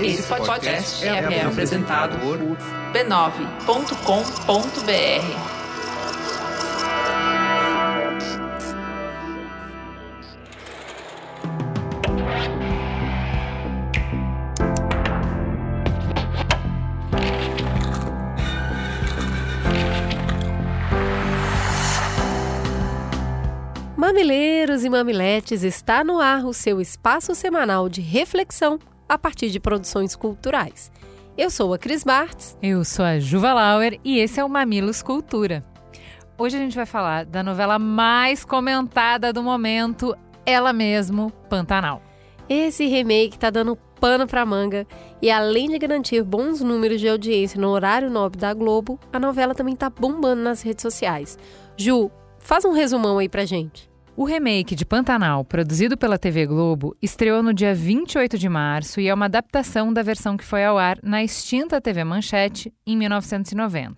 Esse podcast é, é apresentado por b9.com.br. Mamileiros e mamiletes, está no ar o seu espaço semanal de reflexão a partir de produções culturais. Eu sou a Cris Bartz. Eu sou a Juva Lauer e esse é o Mamilos Cultura. Hoje a gente vai falar da novela mais comentada do momento, ela mesmo, Pantanal. Esse remake tá dando pano pra manga e além de garantir bons números de audiência no horário nobre da Globo, a novela também tá bombando nas redes sociais. Ju, faz um resumão aí pra gente. O remake de Pantanal, produzido pela TV Globo, estreou no dia 28 de março e é uma adaptação da versão que foi ao ar na extinta TV Manchete em 1990.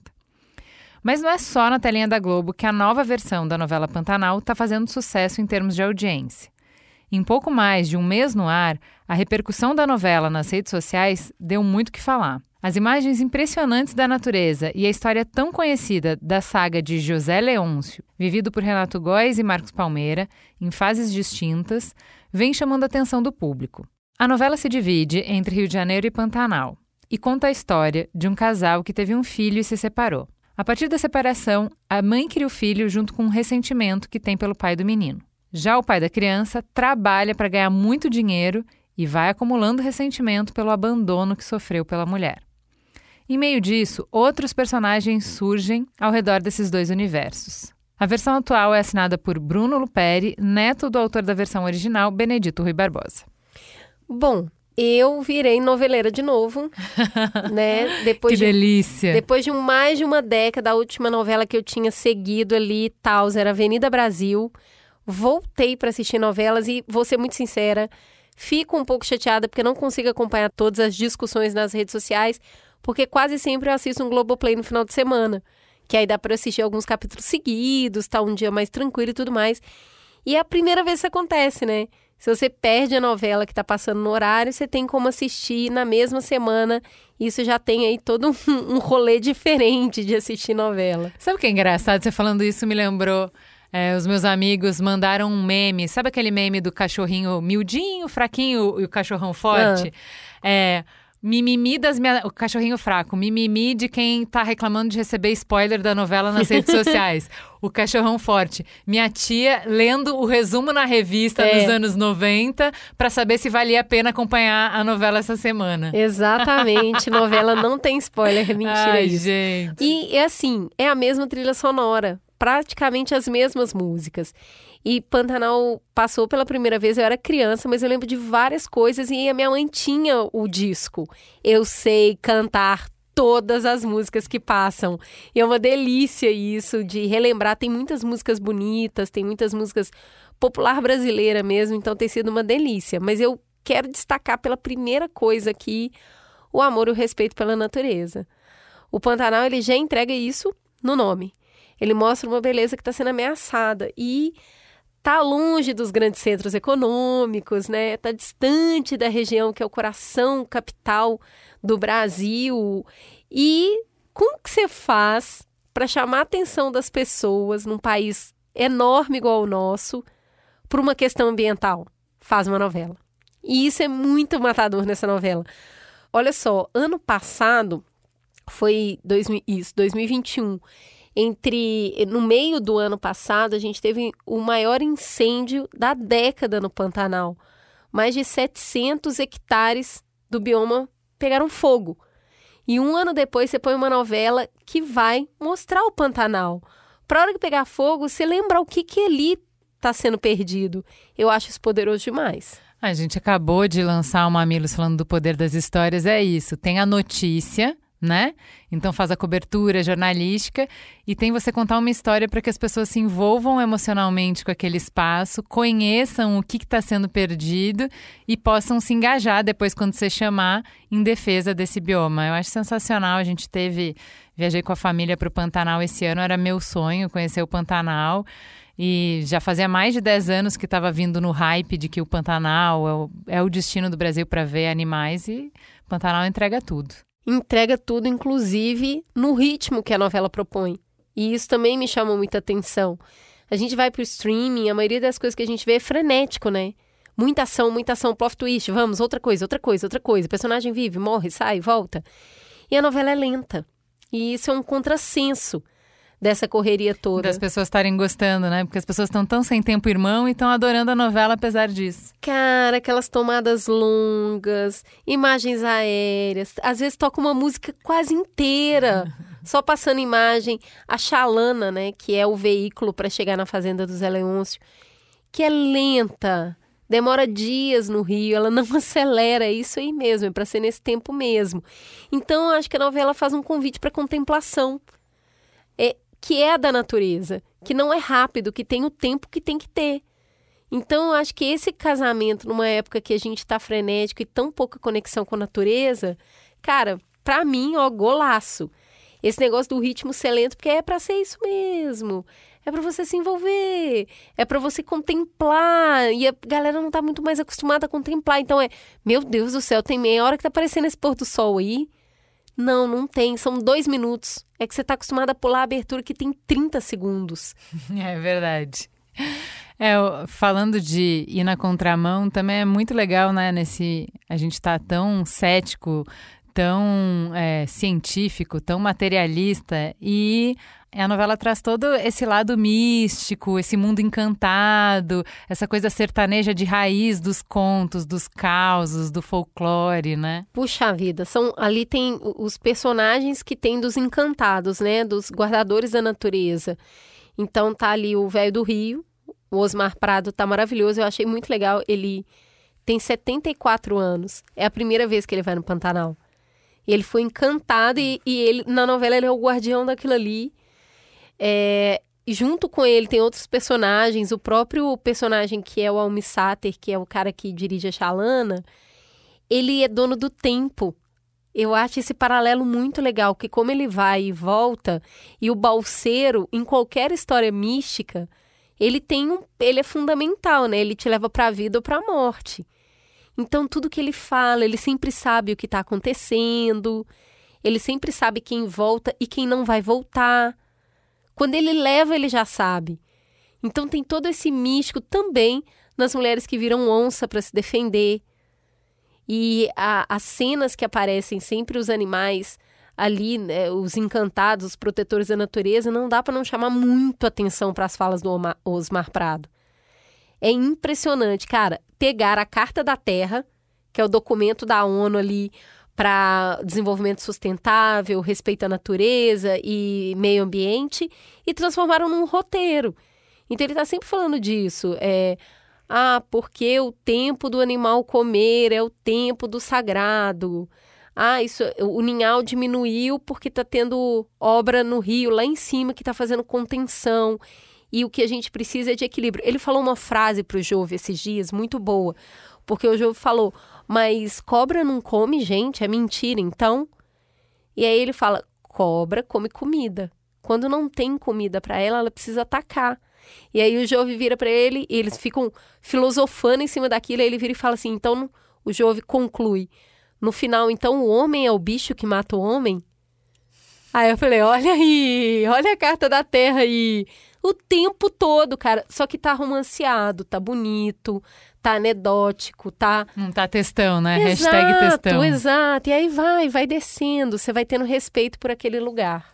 Mas não é só na telinha da Globo que a nova versão da novela Pantanal está fazendo sucesso em termos de audiência. Em pouco mais de um mês no ar, a repercussão da novela nas redes sociais deu muito que falar. As imagens impressionantes da natureza e a história tão conhecida da saga de José Leôncio, vivido por Renato Góes e Marcos Palmeira, em fases distintas, vem chamando a atenção do público. A novela se divide entre Rio de Janeiro e Pantanal e conta a história de um casal que teve um filho e se separou. A partir da separação, a mãe cria o filho junto com um ressentimento que tem pelo pai do menino. Já o pai da criança trabalha para ganhar muito dinheiro e vai acumulando ressentimento pelo abandono que sofreu pela mulher. Em meio disso, outros personagens surgem ao redor desses dois universos. A versão atual é assinada por Bruno Luperi, neto do autor da versão original, Benedito Rui Barbosa. Bom, eu virei noveleira de novo, né? Depois que de, delícia! Depois de mais de uma década, a última novela que eu tinha seguido ali, tal, era Avenida Brasil. Voltei para assistir novelas e vou ser muito sincera, fico um pouco chateada porque não consigo acompanhar todas as discussões nas redes sociais, porque quase sempre eu assisto um Globoplay no final de semana. Que aí dá para assistir alguns capítulos seguidos, tá um dia mais tranquilo e tudo mais. E é a primeira vez que isso acontece, né? Se você perde a novela que está passando no horário, você tem como assistir na mesma semana. Isso já tem aí todo um, um rolê diferente de assistir novela. Sabe o que é engraçado? Você falando isso me lembrou. É, os meus amigos mandaram um meme. Sabe aquele meme do cachorrinho miudinho, fraquinho e o cachorrão forte? Ah. É Mimimi das minhas. O cachorrinho fraco. Mimimi de quem tá reclamando de receber spoiler da novela nas redes sociais. O cachorrão forte. Minha tia lendo o resumo na revista é. dos anos 90 para saber se valia a pena acompanhar a novela essa semana. Exatamente. novela não tem spoiler. É mentira Ai, isso. gente. E é assim: é a mesma trilha sonora. Praticamente as mesmas músicas. E Pantanal passou pela primeira vez, eu era criança, mas eu lembro de várias coisas e a minha mãe tinha o disco. Eu sei cantar todas as músicas que passam. E é uma delícia isso de relembrar. Tem muitas músicas bonitas, tem muitas músicas popular brasileira mesmo, então tem sido uma delícia. Mas eu quero destacar pela primeira coisa aqui o amor e o respeito pela natureza. O Pantanal ele já entrega isso no nome. Ele mostra uma beleza que está sendo ameaçada e está longe dos grandes centros econômicos, né? Está distante da região que é o coração capital do Brasil. E como que você faz para chamar a atenção das pessoas num país enorme igual o nosso por uma questão ambiental? Faz uma novela. E isso é muito matador nessa novela. Olha só, ano passado foi isso, 2021 entre no meio do ano passado a gente teve o maior incêndio da década no Pantanal. Mais de 700 hectares do bioma pegaram fogo. E um ano depois você põe uma novela que vai mostrar o Pantanal. Para hora que pegar fogo, você lembra o que que ali está sendo perdido. Eu acho isso poderoso demais. A gente acabou de lançar o Mamilos falando do poder das histórias, é isso. Tem a notícia, né? Então faz a cobertura jornalística e tem você contar uma história para que as pessoas se envolvam emocionalmente com aquele espaço, conheçam o que está sendo perdido e possam se engajar depois quando você chamar em defesa desse bioma. Eu acho sensacional. A gente teve, viajei com a família para o Pantanal esse ano, era meu sonho conhecer o Pantanal. E já fazia mais de 10 anos que estava vindo no hype de que o Pantanal é o, é o destino do Brasil para ver animais e Pantanal entrega tudo. Entrega tudo, inclusive no ritmo que a novela propõe. E isso também me chamou muita atenção. A gente vai pro streaming, a maioria das coisas que a gente vê é frenético, né? Muita ação, muita ação, plot twist, vamos, outra coisa, outra coisa, outra coisa. O personagem vive, morre, sai, volta. E a novela é lenta. E isso é um contrassenso dessa correria toda. Das pessoas estarem gostando, né? Porque as pessoas estão tão sem tempo irmão e estão adorando a novela apesar disso. Cara, aquelas tomadas longas, imagens aéreas, às vezes toca uma música quase inteira, só passando imagem. A Chalana, né, que é o veículo para chegar na fazenda do Zé Leôncio, que é lenta, demora dias no Rio, ela não acelera, é isso aí mesmo, é para ser nesse tempo mesmo. Então, eu acho que a novela faz um convite para contemplação. Que é da natureza, que não é rápido, que tem o tempo que tem que ter. Então, eu acho que esse casamento, numa época que a gente está frenético e tão pouca conexão com a natureza, cara, para mim, ó, golaço. Esse negócio do ritmo ser lento, porque é para ser isso mesmo. É para você se envolver, é para você contemplar. E a galera não tá muito mais acostumada a contemplar. Então é, meu Deus do céu, tem meia hora que tá aparecendo esse pôr do sol aí. Não, não tem. São dois minutos. É que você está acostumado a pular a abertura que tem 30 segundos. É verdade. É, falando de ir na contramão, também é muito legal, né? Nesse. A gente tá tão cético, tão é, científico, tão materialista e a novela traz todo esse lado místico, esse mundo encantado, essa coisa sertaneja de raiz dos contos, dos causos, do folclore, né? Puxa vida, são ali tem os personagens que tem dos encantados, né, dos guardadores da natureza. Então tá ali o velho do Rio, o Osmar Prado tá maravilhoso, eu achei muito legal, ele tem 74 anos. É a primeira vez que ele vai no Pantanal. Ele foi encantado e, e ele na novela ele é o guardião daquilo ali. É, junto com ele tem outros personagens, o próprio personagem que é o Almissater, que é o cara que dirige a Chalana, ele é dono do tempo. Eu acho esse paralelo muito legal, que como ele vai e volta, e o balseiro, em qualquer história mística, ele tem um, ele é fundamental, né? Ele te leva para a vida ou para a morte. Então tudo que ele fala, ele sempre sabe o que está acontecendo, ele sempre sabe quem volta e quem não vai voltar. Quando ele leva, ele já sabe. Então tem todo esse místico também nas mulheres que viram onça para se defender. E a, as cenas que aparecem sempre os animais ali, né, os encantados, os protetores da natureza, não dá para não chamar muito atenção para as falas do Osmar Prado. É impressionante, cara, pegar a Carta da Terra, que é o documento da ONU ali para desenvolvimento sustentável, respeito à natureza e meio ambiente, e transformaram num roteiro. Então ele está sempre falando disso. É, ah, porque o tempo do animal comer é o tempo do sagrado. Ah, isso, o ninhal diminuiu porque está tendo obra no rio lá em cima que está fazendo contenção. E o que a gente precisa é de equilíbrio. Ele falou uma frase para o Jove esses dias muito boa, porque o Jove falou: mas cobra não come gente, é mentira, então? E aí ele fala: cobra come comida. Quando não tem comida para ela, ela precisa atacar. E aí o Jove vira para ele e eles ficam filosofando em cima daquilo. E ele vira e fala assim: então o Jove conclui. No final, então, o homem é o bicho que mata o homem? Aí eu falei: olha aí, olha a carta da terra aí. O tempo todo, cara. Só que tá romanceado, tá bonito, tá anedótico, tá. Não tá textão, né? Exato, Hashtag textão. Exato. E aí vai, vai descendo, você vai tendo respeito por aquele lugar.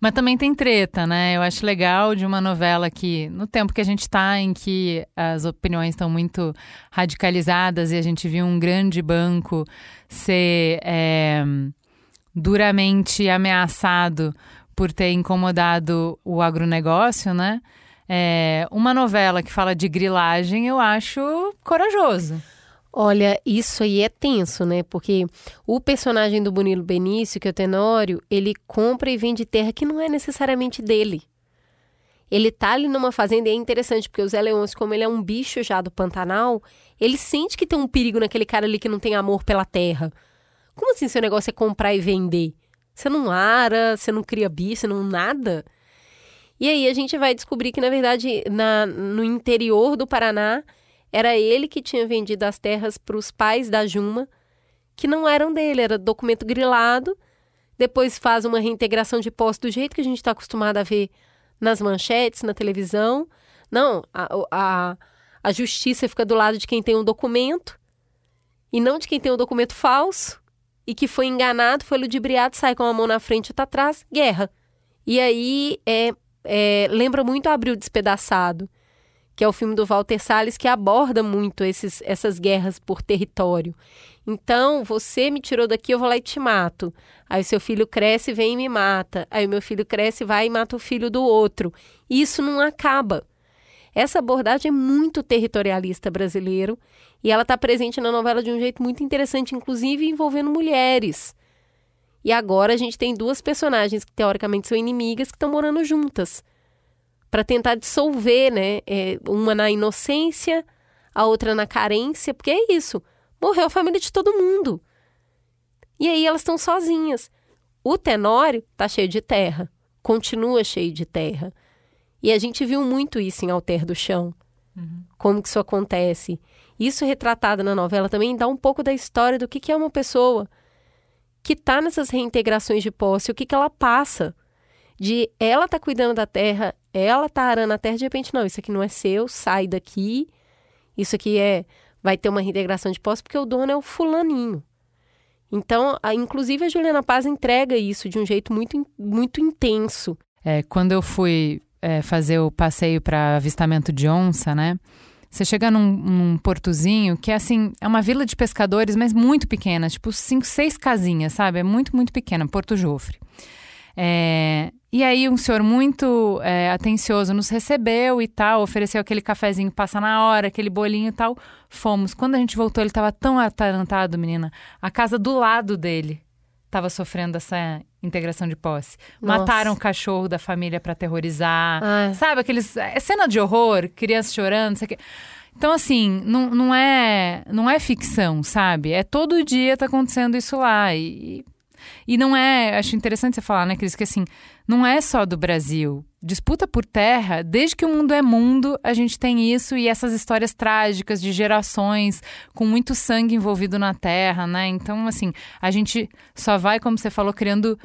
Mas também tem treta, né? Eu acho legal de uma novela que, no tempo que a gente está, em que as opiniões estão muito radicalizadas e a gente viu um grande banco ser é, duramente ameaçado por ter incomodado o agronegócio, né? É, uma novela que fala de grilagem, eu acho corajoso. Olha, isso aí é tenso, né? Porque o personagem do Bonilo Benício, que é o Tenório, ele compra e vende terra que não é necessariamente dele. Ele tá ali numa fazenda e é interessante, porque o Zé Leôncio, como ele é um bicho já do Pantanal, ele sente que tem um perigo naquele cara ali que não tem amor pela terra. Como assim seu negócio é comprar e vender? Você não ara, você não cria bicho, você não nada? E aí a gente vai descobrir que, na verdade, na, no interior do Paraná, era ele que tinha vendido as terras para os pais da Juma, que não eram dele, era documento grilado. Depois faz uma reintegração de posse do jeito que a gente está acostumado a ver nas manchetes, na televisão. Não, a, a, a justiça fica do lado de quem tem um documento e não de quem tem um documento falso e que foi enganado, foi ludibriado, sai com a mão na frente e outra atrás, guerra. E aí é, é, lembra muito Abril Despedaçado, que é o filme do Walter Salles, que aborda muito esses, essas guerras por território. Então, você me tirou daqui, eu vou lá e te mato. Aí o seu filho cresce, vem e me mata. Aí o meu filho cresce, vai e mata o filho do outro. E isso não acaba. Essa abordagem é muito territorialista brasileiro e ela está presente na novela de um jeito muito interessante, inclusive envolvendo mulheres. E agora a gente tem duas personagens que teoricamente são inimigas que estão morando juntas para tentar dissolver, né? É, uma na inocência, a outra na carência, porque é isso. Morreu a família de todo mundo. E aí elas estão sozinhas. O Tenório tá cheio de terra, continua cheio de terra. E a gente viu muito isso em Alter do Chão. Uhum. Como que isso acontece. Isso retratado na novela também dá um pouco da história do que, que é uma pessoa que está nessas reintegrações de posse, o que, que ela passa. De ela tá cuidando da terra, ela tá arando a terra, de repente, não, isso aqui não é seu, sai daqui. Isso aqui é. Vai ter uma reintegração de posse, porque o dono é o fulaninho. Então, a, inclusive a Juliana Paz entrega isso de um jeito muito, muito intenso. É, quando eu fui é, fazer o passeio para avistamento de onça, né? Você chega num, num, portozinho que é assim, é uma vila de pescadores, mas muito pequena, tipo cinco, seis casinhas, sabe? É muito, muito pequena, Porto Jofre. É, e aí um senhor muito é, atencioso nos recebeu e tal, ofereceu aquele cafezinho passa na hora, aquele bolinho e tal. Fomos. Quando a gente voltou, ele estava tão atarantado, menina. A casa do lado dele estava sofrendo essa integração de posse. Nossa. Mataram o cachorro da família para aterrorizar. Ai. Sabe, aqueles. É cena de horror, crianças chorando, sei que. Então, assim, não, não, é, não é ficção, sabe? É todo dia tá acontecendo isso lá. E, e não é. Acho interessante você falar, né, Cris, que assim, não é só do Brasil. Disputa por terra, desde que o mundo é mundo, a gente tem isso e essas histórias trágicas de gerações com muito sangue envolvido na terra, né? Então, assim, a gente só vai, como você falou, criando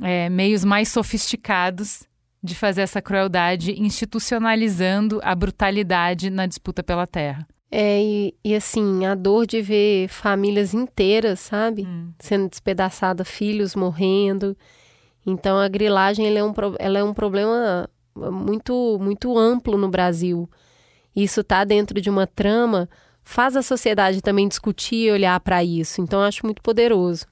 é, meios mais sofisticados de fazer essa crueldade, institucionalizando a brutalidade na disputa pela terra. É, e, e, assim, a dor de ver famílias inteiras, sabe? Hum. Sendo despedaçada, filhos morrendo. Então a grilagem ela é, um, ela é um problema muito, muito amplo no Brasil. Isso está dentro de uma trama, faz a sociedade também discutir e olhar para isso. Então eu acho muito poderoso.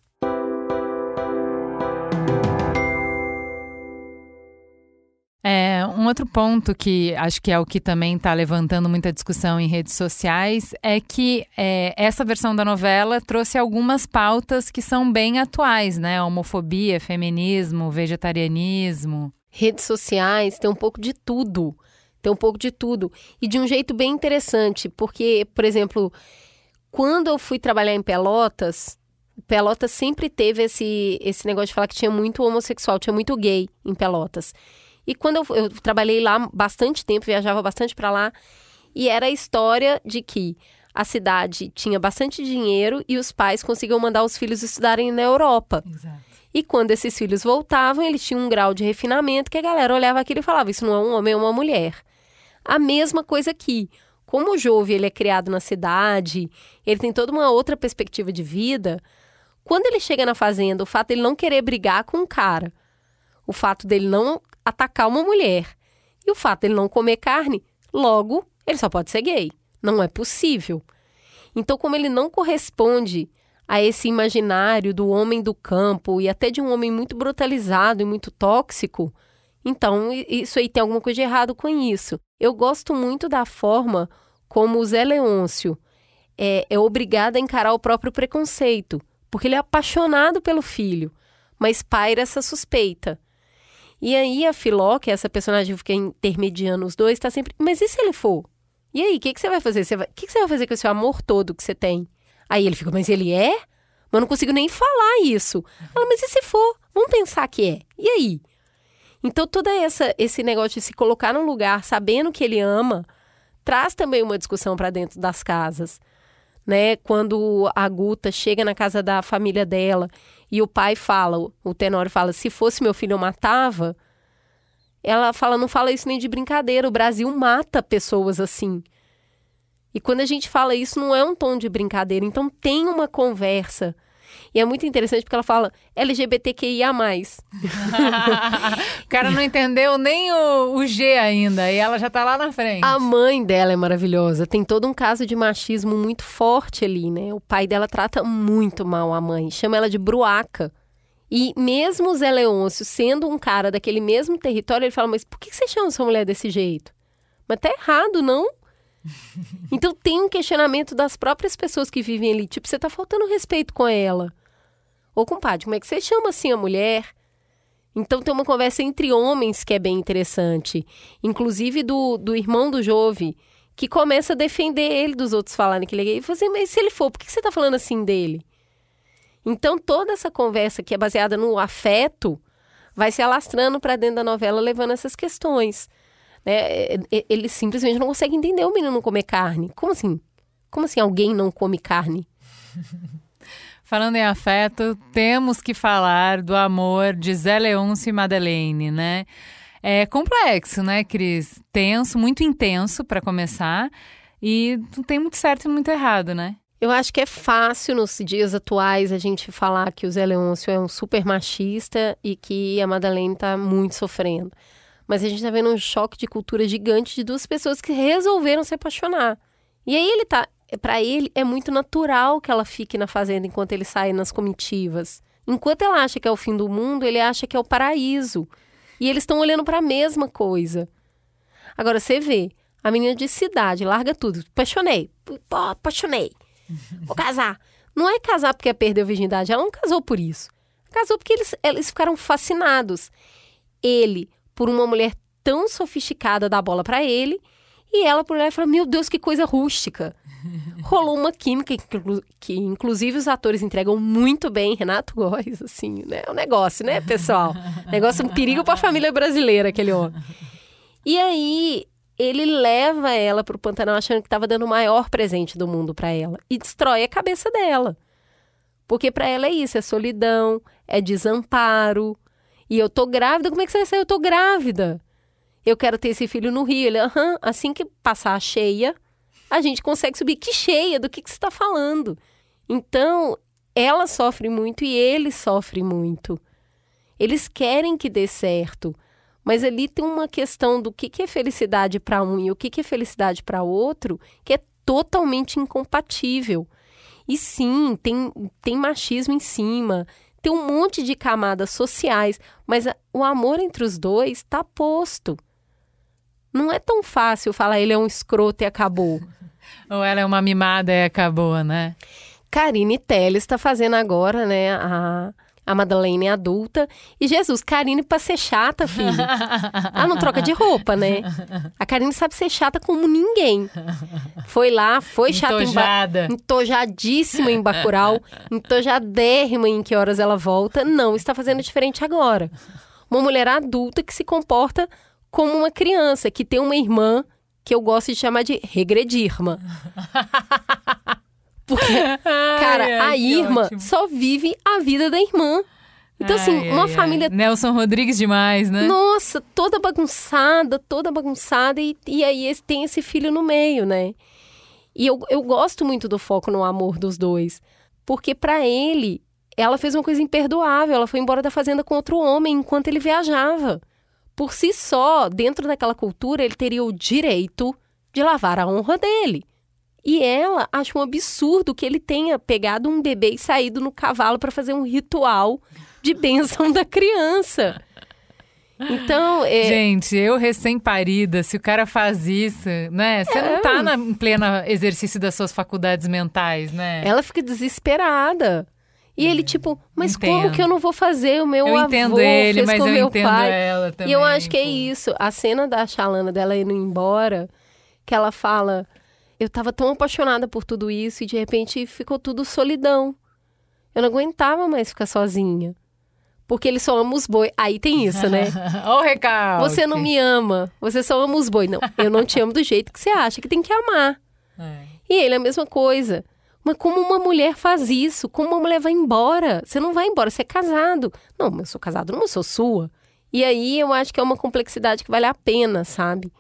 Um outro ponto que acho que é o que também está levantando muita discussão em redes sociais é que é, essa versão da novela trouxe algumas pautas que são bem atuais, né? Homofobia, feminismo, vegetarianismo. Redes sociais tem um pouco de tudo. Tem um pouco de tudo. E de um jeito bem interessante, porque, por exemplo, quando eu fui trabalhar em Pelotas, Pelotas sempre teve esse, esse negócio de falar que tinha muito homossexual, tinha muito gay em Pelotas. E quando eu, eu trabalhei lá bastante tempo, viajava bastante para lá, e era a história de que a cidade tinha bastante dinheiro e os pais conseguiam mandar os filhos estudarem na Europa. Exato. E quando esses filhos voltavam, eles tinham um grau de refinamento que a galera olhava aquilo e falava: Isso não é um homem, é uma mulher. A mesma coisa aqui. Como o Jove ele é criado na cidade, ele tem toda uma outra perspectiva de vida. Quando ele chega na fazenda, o fato dele não querer brigar com o cara, o fato dele não atacar uma mulher. E o fato dele não comer carne, logo, ele só pode ser gay. Não é possível. Então, como ele não corresponde a esse imaginário do homem do campo e até de um homem muito brutalizado e muito tóxico, então isso aí tem alguma coisa de errado com isso. Eu gosto muito da forma como o Zé Leôncio é, é obrigado a encarar o próprio preconceito, porque ele é apaixonado pelo filho, mas paira essa suspeita. E aí a Filó, que é essa personagem que fica intermediando os dois, está sempre. Mas e se ele for? E aí, o que, que você vai fazer? O que, que você vai fazer com esse amor todo que você tem? Aí ele fica, mas ele é? Mas eu não consigo nem falar isso. Ela, mas e se for? Vamos pensar que é. E aí? Então, toda essa esse negócio de se colocar num lugar sabendo que ele ama, traz também uma discussão para dentro das casas. né? Quando a Guta chega na casa da família dela e o pai fala, o Tenório fala, se fosse meu filho eu matava. Ela fala, não fala isso nem de brincadeira, o Brasil mata pessoas assim. E quando a gente fala isso, não é um tom de brincadeira. Então tem uma conversa. E é muito interessante porque ela fala LGBTQIA. o cara não entendeu nem o, o, G ainda, e ela já tá lá na frente. A mãe dela é maravilhosa. Tem todo um caso de machismo muito forte ali, né? O pai dela trata muito mal a mãe, chama ela de bruaca. E mesmo o Zé Leôncio, sendo um cara daquele mesmo território, ele fala: Mas por que você chama sua mulher desse jeito? Mas tá errado, não? Então tem um questionamento das próprias pessoas que vivem ali. Tipo, você tá faltando respeito com ela. Ô, compadre, como é que você chama assim a mulher? Então tem uma conversa entre homens que é bem interessante. Inclusive do, do irmão do Jove, que começa a defender ele dos outros falarem que ele é gay. E fala assim, mas se ele for, por que você tá falando assim dele? Então toda essa conversa que é baseada no afeto vai se alastrando para dentro da novela, levando essas questões. Né? Ele simplesmente não consegue entender o menino não comer carne. Como assim? Como assim alguém não come carne? Falando em afeto, temos que falar do amor de Zé Leôncio e Madeleine, né? É complexo, né, Cris? Tenso, muito intenso para começar. E não tem muito certo e muito errado, né? Eu acho que é fácil nos dias atuais a gente falar que o Zé Leôncio é um super machista e que a Madeleine está muito sofrendo. Mas a gente tá vendo um choque de cultura gigante de duas pessoas que resolveram se apaixonar. E aí ele tá. Para ele, é muito natural que ela fique na fazenda enquanto ele sai nas comitivas. Enquanto ela acha que é o fim do mundo, ele acha que é o paraíso. E eles estão olhando para a mesma coisa. Agora você vê, a menina de cidade larga tudo. Apaixonei. Pô, apaixonei. Vou casar. Não é casar porque perdeu a virgindade. Ela não casou por isso. Casou porque eles, eles ficaram fascinados. Ele por uma mulher tão sofisticada dar bola para ele, e ela por lá fala: Meu Deus, que coisa rústica. Rolou uma química que, inclusive, os atores entregam muito bem. Renato Góes, assim, né? É um negócio, né, pessoal? negócio, um perigo para a família brasileira, aquele homem. E aí, ele leva ela pro Pantanal achando que estava dando o maior presente do mundo para ela e destrói a cabeça dela. Porque para ela é isso, é solidão, é desamparo, e eu tô grávida, como é que você vai sair? Eu tô grávida. Eu quero ter esse filho no Rio. Ele, aham, assim que passar a cheia, a gente consegue subir. Que cheia? Do que, que você está falando? Então, ela sofre muito e ele sofre muito. Eles querem que dê certo, mas ali tem uma questão do que, que é felicidade para um e o que, que é felicidade para outro, que é totalmente incompatível. E sim, tem, tem machismo em cima, tem um monte de camadas sociais, mas o amor entre os dois está posto. Não é tão fácil falar ele é um escroto e acabou. Ou ela é uma mimada e acabou, né? Karine Telles está fazendo agora, né, a, a é adulta. E Jesus, Karine pra ser chata, filho. Ela não troca de roupa, né? A Karine sabe ser chata como ninguém. Foi lá, foi chata Entojada. em entojadíssima em Bacurau, entojadérrima em que horas ela volta. Não, está fazendo diferente agora. Uma mulher adulta que se comporta como uma criança, que tem uma irmã que eu gosto de chamar de regredirma. Porque, cara, ai, a irmã ótimo. só vive a vida da irmã. Então, assim, ai, assim, uma família. Nelson Rodrigues demais, né? Nossa, toda bagunçada, toda bagunçada. E, e aí tem esse filho no meio, né? E eu, eu gosto muito do foco no amor dos dois. Porque para ele, ela fez uma coisa imperdoável. Ela foi embora da fazenda com outro homem enquanto ele viajava. Por si só, dentro daquela cultura, ele teria o direito de lavar a honra dele. E ela acha um absurdo que ele tenha pegado um bebê e saído no cavalo para fazer um ritual de bênção da criança. Então, é... gente, eu recém-parida, se o cara faz isso, né? Você é. não tá na, em pleno exercício das suas faculdades mentais, né? Ela fica desesperada. E ele, tipo, mas entendo. como que eu não vou fazer? O meu eu avô entendo ele, fez mas com eu meu entendo pai. ela também. E eu acho que é isso. A cena da Xalana dela indo embora, que ela fala eu estava tão apaixonada por tudo isso e de repente ficou tudo solidão. Eu não aguentava mais ficar sozinha. Porque ele só ama os boi. Aí tem isso, né? Ó o recalque. Você não me ama, você só ama os boi. Não, eu não te amo do jeito que você acha que tem que amar. É. E ele é a mesma coisa. Mas como uma mulher faz isso? Como uma mulher vai embora? Você não vai embora, você é casado. Não, mas eu sou casado, não sou sua. E aí eu acho que é uma complexidade que vale a pena, sabe?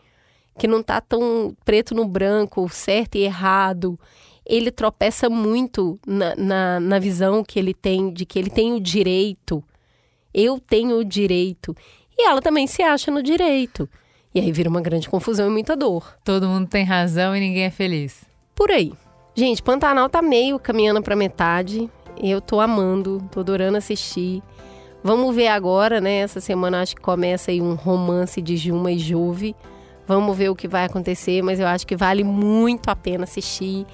Que não tá tão preto no branco, certo e errado. Ele tropeça muito na, na, na visão que ele tem de que ele tem o direito. Eu tenho o direito. E ela também se acha no direito. E aí vira uma grande confusão e muita dor. Todo mundo tem razão e ninguém é feliz. Por aí. Gente, Pantanal tá meio caminhando pra metade. Eu tô amando, tô adorando assistir. Vamos ver agora, né? Essa semana acho que começa aí um romance de Juma e Juve. Vamos ver o que vai acontecer, mas eu acho que vale muito a pena assistir.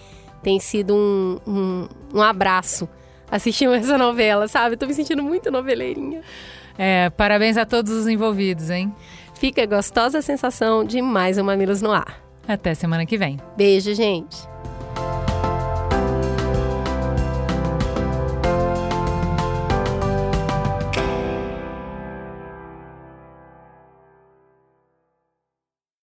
Tem sido um, um, um abraço assistir essa novela, sabe? tô me sentindo muito noveleirinha. É, parabéns a todos os envolvidos, hein? Fica gostosa a sensação de mais um Mamilos no ar. Até semana que vem. Beijo, gente.